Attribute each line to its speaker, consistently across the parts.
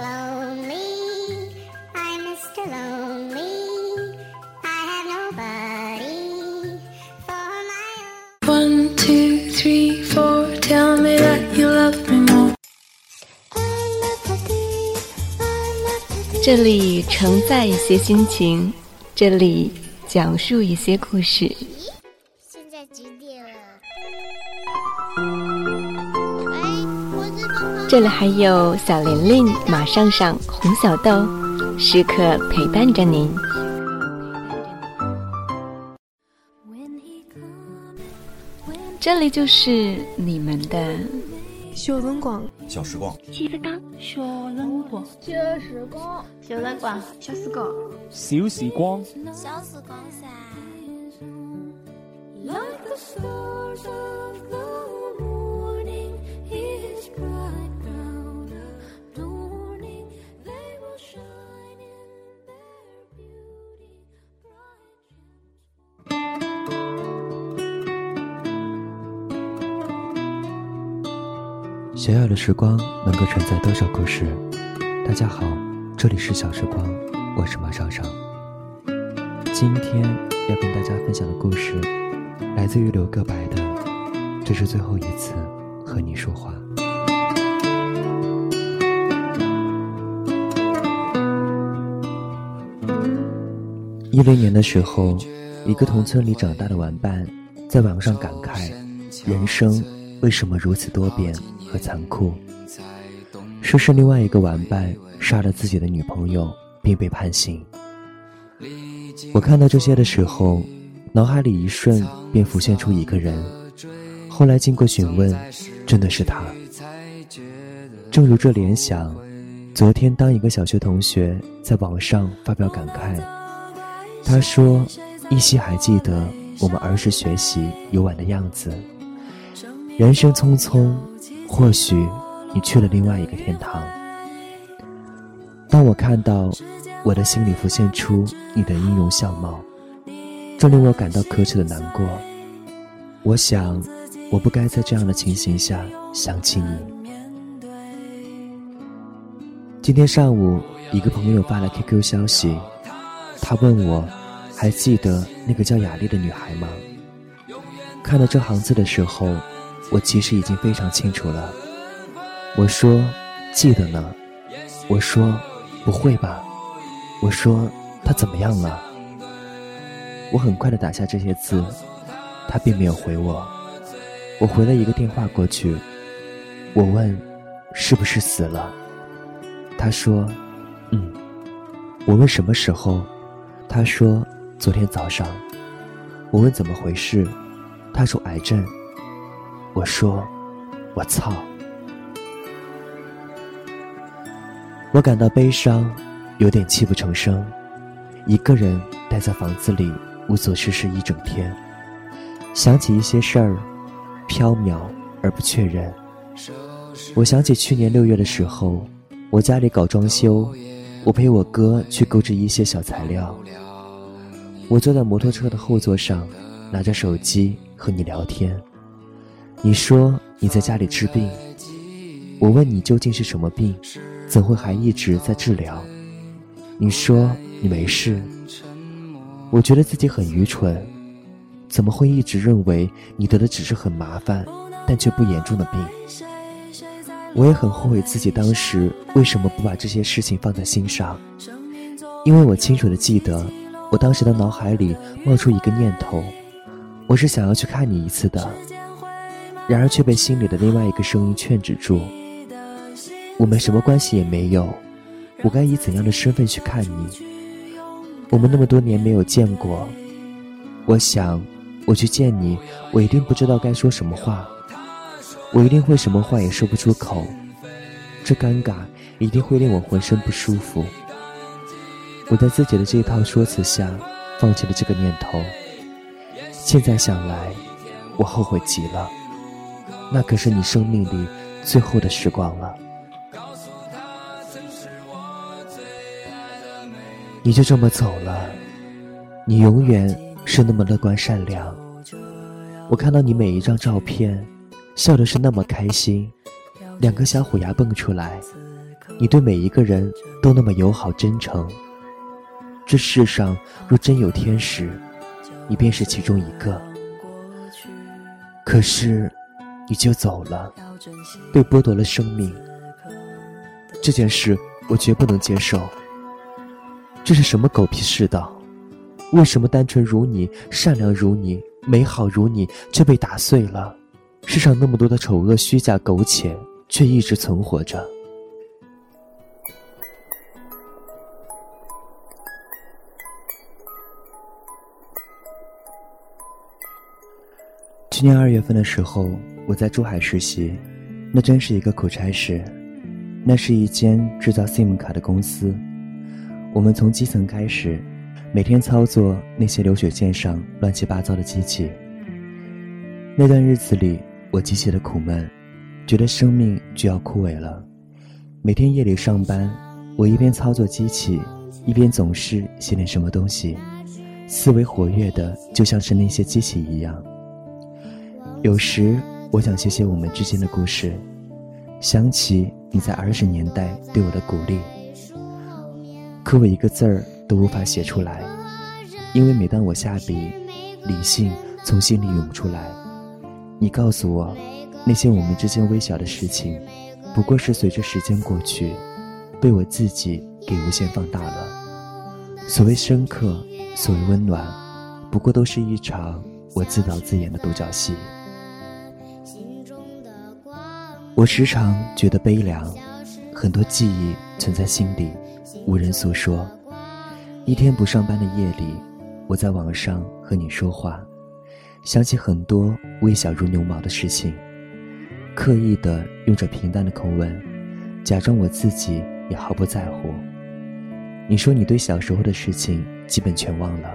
Speaker 1: Lonely, I'm Mr. Lonely. I have nobody for my own.
Speaker 2: One, two, three, four. Tell me that you love me more.
Speaker 3: 这里承载一些心情，这里讲述一些故事。
Speaker 1: 这
Speaker 3: 里还有小玲玲、马上上、红小豆，时刻陪伴着您。这里就是你们的
Speaker 4: 小辰光，
Speaker 5: 小时光，
Speaker 3: 记得刚小人光。
Speaker 6: 小时光，
Speaker 4: 小辰光，小时光。
Speaker 7: 小时光，
Speaker 1: 小时光噻。
Speaker 8: 小小的时光能够承载多少故事？大家好，这里是小时光，我是马上上。今天要跟大家分享的故事，来自于刘个白的《这是最后一次和你说话》。一零年的时候，一个同村里长大的玩伴，在网上感慨：人生为什么如此多变和残酷？说是另外一个玩伴杀了自己的女朋友，并被判刑。我看到这些的时候，脑海里一瞬便浮现出一个人。后来经过询问，真的是他。正如这联想，昨天当一个小学同学在网上发表感慨，他说：“依稀还记得我们儿时学习游玩的样子。人生匆匆，或许你去了另外一个天堂。”当我看到，我的心里浮现出你的音容相貌，这令我感到可耻的难过。我想，我不该在这样的情形下想起你。今天上午，一个朋友发来 QQ 消息，他问我，还记得那个叫雅丽的女孩吗？看到这行字的时候，我其实已经非常清楚了。我说，记得呢。我说，不会吧？我说，她怎么样了？我很快的打下这些字，他并没有回我。我回了一个电话过去，我问，是不是死了？他说，嗯。我问什么时候？他说昨天早上。我问怎么回事？他说癌症。我说，我操！我感到悲伤，有点泣不成声。一个人待在房子里无所事事一整天，想起一些事儿，缥缈而不确认。我想起去年六月的时候，我家里搞装修，我陪我哥去购置一些小材料。我坐在摩托车的后座上，拿着手机和你聊天。你说你在家里治病，我问你究竟是什么病，怎会还一直在治疗？你说你没事。我觉得自己很愚蠢，怎么会一直认为你得的只是很麻烦，但却不严重的病？我也很后悔自己当时为什么不把这些事情放在心上，因为我清楚的记得，我当时的脑海里冒出一个念头，我是想要去看你一次的，然而却被心里的另外一个声音劝止住。我们什么关系也没有，我该以怎样的身份去看你？我们那么多年没有见过，我想，我去见你，我一定不知道该说什么话，我一定会什么话也说不出口，这尴尬一定会令我浑身不舒服。我在自己的这一套说辞下，放弃了这个念头。现在想来，我后悔极了，那可是你生命里最后的时光了。你就这么走了，你永远是那么乐观善良。我看到你每一张照片，笑的是那么开心，两颗小虎牙蹦出来。你对每一个人都那么友好真诚。这世上若真有天使，你便是其中一个。可是，你就走了，被剥夺了生命。这件事我绝不能接受。这是什么狗屁世道？为什么单纯如你、善良如你、美好如你，却被打碎了？世上那么多的丑恶、虚假、苟且，却一直存活着。去年二月份的时候，我在珠海实习，那真是一个苦差事。那是一间制造 SIM 卡的公司，我们从基层开始，每天操作那些流水线上乱七八糟的机器。那段日子里，我极其的苦闷，觉得生命就要枯萎了。每天夜里上班，我一边操作机器，一边总是写点什么东西，思维活跃的就像是那些机器一样。有时我想写写我们之间的故事，想起你在儿时年代对我的鼓励，可我一个字儿都无法写出来，因为每当我下笔，理性从心里涌出来。你告诉我，那些我们之间微小的事情，不过是随着时间过去，被我自己给无限放大了。所谓深刻，所谓温暖，不过都是一场我自导自演的独角戏。我时常觉得悲凉，很多记忆存在心底，无人诉说。一天不上班的夜里，我在网上和你说话，想起很多微小如牛毛的事情，刻意的用着平淡的口吻，假装我自己也毫不在乎。你说你对小时候的事情基本全忘了，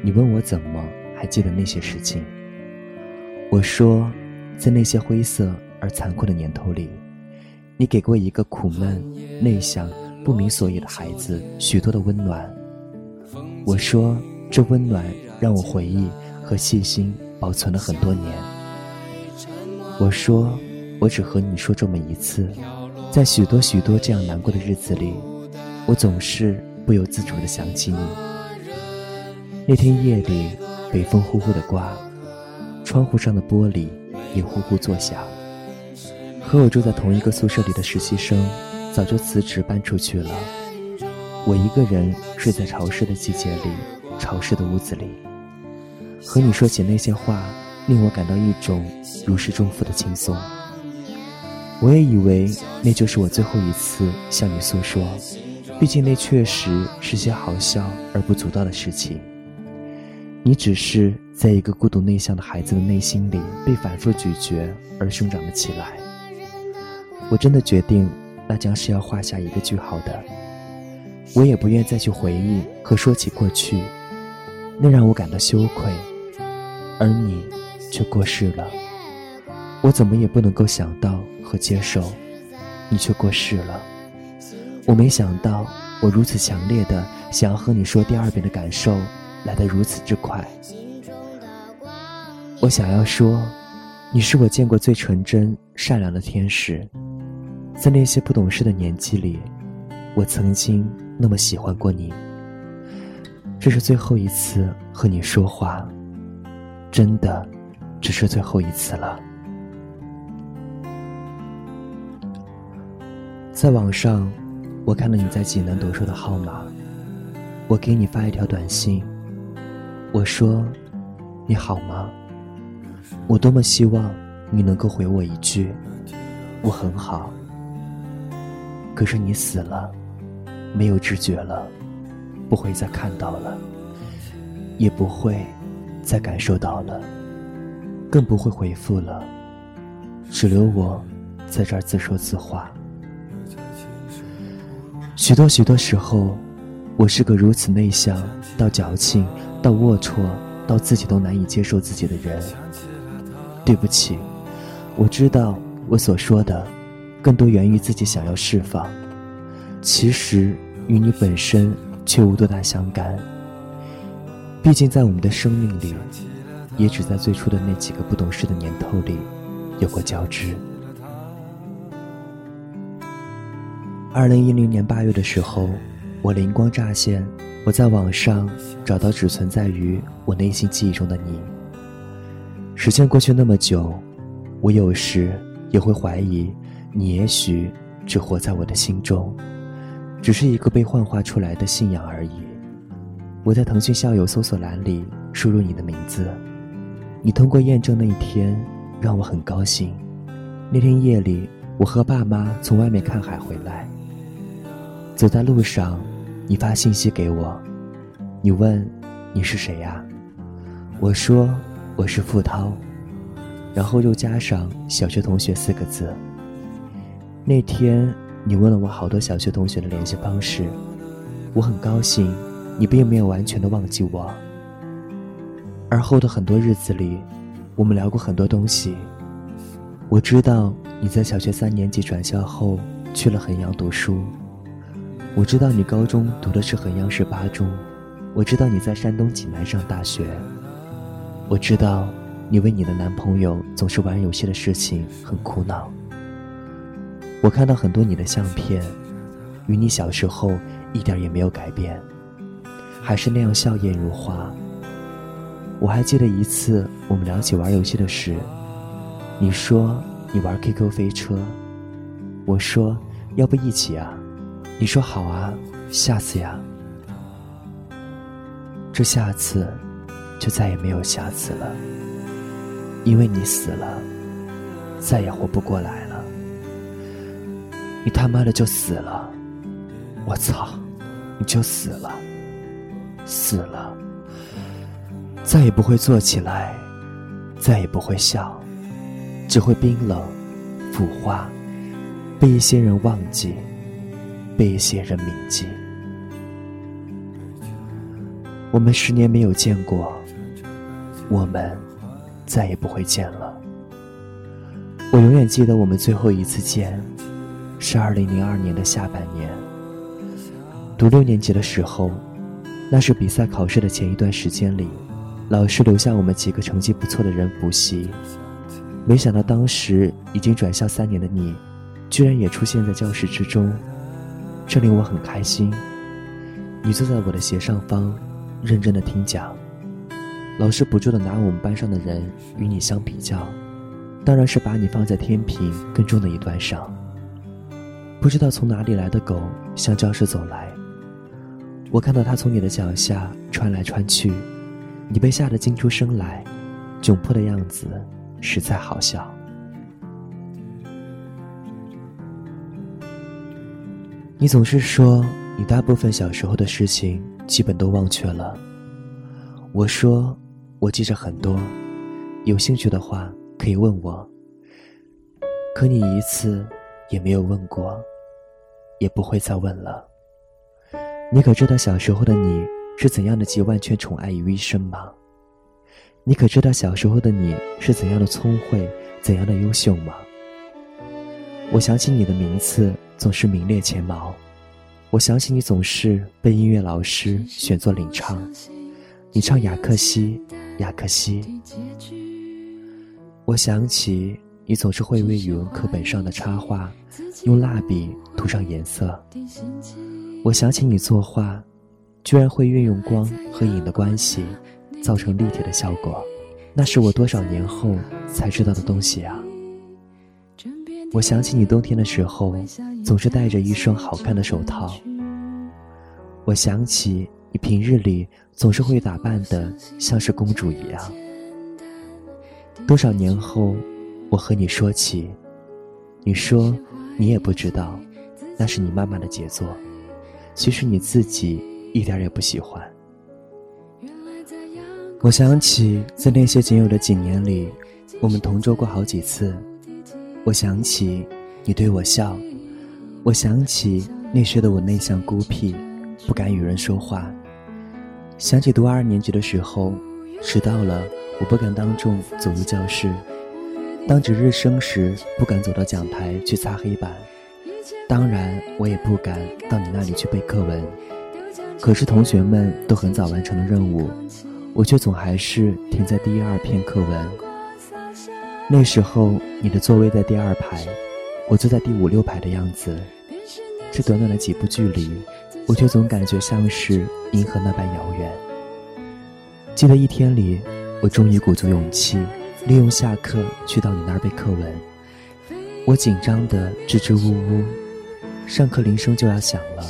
Speaker 8: 你问我怎么还记得那些事情？我说，在那些灰色。而残酷的年头里，你给过一个苦闷、内向、不明所以的孩子许多的温暖。我说，这温暖让我回忆和细心保存了很多年。我说，我只和你说这么一次，在许多许多这样难过的日子里，我总是不由自主地想起你。那天夜里，北风呼呼地刮，窗户上的玻璃也呼呼作响。和我住在同一个宿舍里的实习生，早就辞职搬出去了。我一个人睡在潮湿的季节里，潮湿的屋子里，和你说起那些话，令我感到一种如释重负的轻松。我也以为那就是我最后一次向你诉说，毕竟那确实是些好笑而不足道的事情。你只是在一个孤独内向的孩子的内心里被反复咀嚼而生长了起来。我真的决定，那将是要画下一个句号的。我也不愿再去回忆和说起过去，那让我感到羞愧。而你，却过世了。我怎么也不能够想到和接受，你却过世了。我没想到，我如此强烈的想要和你说第二遍的感受，来得如此之快。我想要说，你是我见过最纯真、善良的天使。在那些不懂事的年纪里，我曾经那么喜欢过你。这是最后一次和你说话，真的，只是最后一次了。在网上，我看到你在济南读书的号码，我给你发一条短信，我说：“你好吗？”我多么希望你能够回我一句：“我很好。”可是你死了，没有知觉了，不会再看到了，也不会再感受到了，更不会回复了，只留我在这儿自说自话。许多许多时候，我是个如此内向到矫情到龌龊到自己都难以接受自己的人。对不起，我知道我所说的。更多源于自己想要释放，其实与你本身却无多大相干。毕竟在我们的生命里，也只在最初的那几个不懂事的年头里，有过交织。二零一零年八月的时候，我灵光乍现，我在网上找到只存在于我内心记忆中的你。时间过去那么久，我有时也会怀疑，你也许只活在我的心中，只是一个被幻化出来的信仰而已。我在腾讯校友搜索栏里输入你的名字，你通过验证那一天让我很高兴。那天夜里，我和爸妈从外面看海回来，走在路上，你发信息给我，你问你是谁呀？我说我是付涛，然后又加上小学同学四个字。那天你问了我好多小学同学的联系方式，我很高兴。你并没有完全的忘记我。而后的很多日子里，我们聊过很多东西。我知道你在小学三年级转校后去了衡阳读书。我知道你高中读的是衡阳市八中。我知道你在山东济南上大学。我知道你为你的男朋友总是玩游戏的事情很苦恼。我看到很多你的相片，与你小时候一点也没有改变。还是那样笑靥如花。我还记得一次我们聊起玩游戏的事，你说你玩 QQ 飞车，我说要不一起啊？你说好啊，下次呀。这下次就再也没有下次了，因为你死了，再也活不过来了。你他妈的就死了，我操，你就死了。死了，再也不会坐起来，再也不会笑，只会冰冷、腐化，被一些人忘记，被一些人铭记。我们十年没有见过，我们再也不会见了。我永远记得我们最后一次见，是二零零二年的下半年，读六年级的时候。那是比赛考试的前一段时间里，老师留下我们几个成绩不错的人补习。没想到当时已经转校三年的你，居然也出现在教室之中，这令我很开心。你坐在我的斜上方，认真的听讲。老师不住的拿我们班上的人与你相比较，当然是把你放在天平更重的一端上。不知道从哪里来的狗向教室走来。我看到他从你的脚下穿来穿去，你被吓得惊出声来，窘迫的样子实在好笑。你总是说你大部分小时候的事情基本都忘却了，我说我记着很多，有兴趣的话可以问我。可你一次也没有问过，也不会再问了。你可知道小时候的你是怎样的集万千宠爱于一身吗？你可知道小时候的你是怎样的聪慧，怎样的优秀吗？我想起你的名次总是名列前茅，我想起你总是被音乐老师选作领唱，你唱雅克西，雅克西。我想起你总是会为语文课本上的插画，用蜡笔涂上颜色。我想起你作画，居然会运用光和影的关系，造成立体的效果，那是我多少年后才知道的东西啊！我想起你冬天的时候，总是戴着一双好看的手套。我想起你平日里总是会打扮的像是公主一样。多少年后，我和你说起，你说你也不知道，那是你妈妈的杰作。其实你自己一点也不喜欢。我想起在那些仅有的几年里，我们同桌过好几次。我想起你对我笑，我想起那时的我内向孤僻，不敢与人说话。想起读二年级的时候，迟到了，我不敢当众走入教室；当值日生时，不敢走到讲台去擦黑板。当然，我也不敢到你那里去背课文。可是同学们都很早完成了任务，我却总还是停在第二篇课文。那时候你的座位在第二排，我坐在第五六排的样子。这短短的几步距离，我却总感觉像是银河那般遥远。记得一天里，我终于鼓足勇气，利用下课去到你那儿背课文。我紧张的支支吾吾，上课铃声就要响了，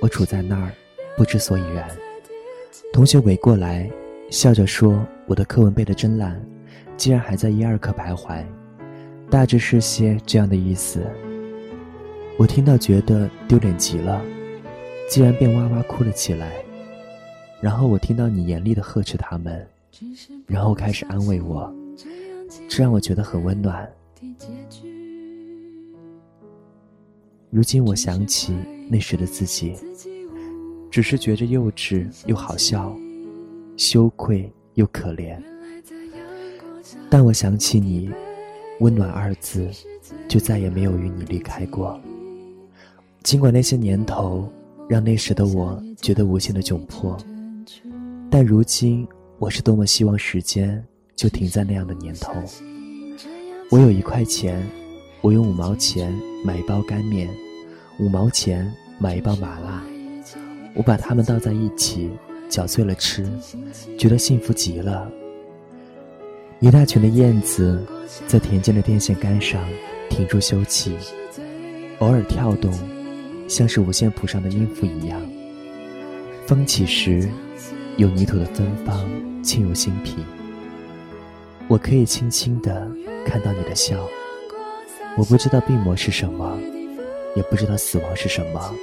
Speaker 8: 我杵在那儿，不知所以然。同学围过来，笑着说：“我的课文背得真烂，竟然还在一二课徘徊。”大致是些这样的意思。我听到觉得丢脸极了，竟然便哇哇哭了起来。然后我听到你严厉的呵斥他们，然后开始安慰我，这让我觉得很温暖。如今我想起那时的自己，只是觉着幼稚又好笑，羞愧又可怜。但我想起你。温暖二字，就再也没有与你离开过。尽管那些年头让那时的我觉得无限的窘迫，但如今我是多么希望时间就停在那样的年头。我有一块钱，我用五毛钱买一包干面，五毛钱买一包麻辣，我把它们倒在一起搅碎了吃，觉得幸福极了。一大群的燕子在田间的电线杆上停住休憩，偶尔跳动，像是五线谱上的音符一样。风起时，有泥土的芬芳沁入心脾。我可以轻轻地看到你的笑。我不知道病魔是什么，也不知道死亡是什么，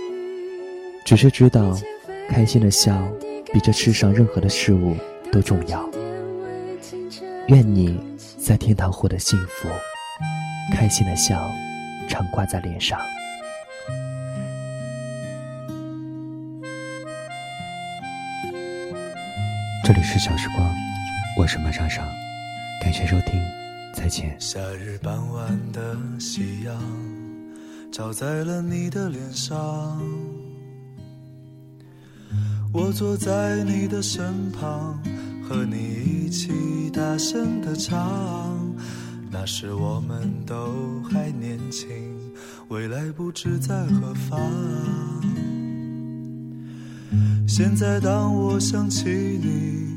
Speaker 8: 只是知道，开心的笑比这世上任何的事物都重要。愿你在天堂获得幸福，开心的笑常挂在脸上。这里是小时光，我是马莎莎，感谢收听，再见。
Speaker 5: 夏日傍晚的夕阳照在了你的脸上，我坐在你的身旁。和你一起大声的唱，那时我们都还年轻，未来不知在何方。现在当我想起你，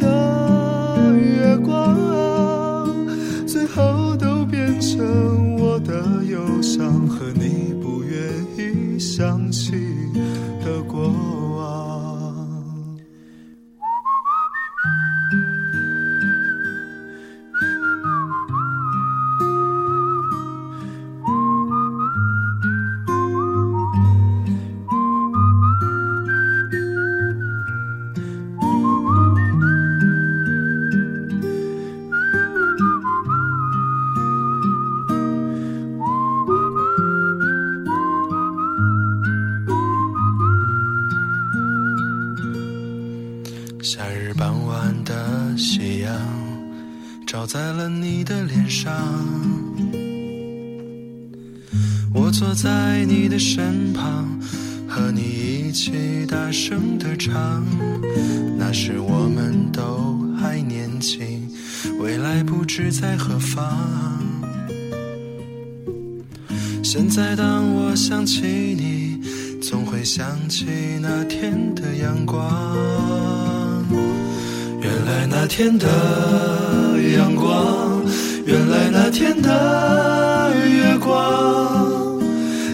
Speaker 5: 伤痕。身旁，和你一起大声的唱。那时我们都还年轻，未来不知在何方。现在当我想起你，总会想起那天的阳光。原来那天的。阳光，原来那天的月光，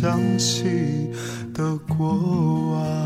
Speaker 5: 想起的过往。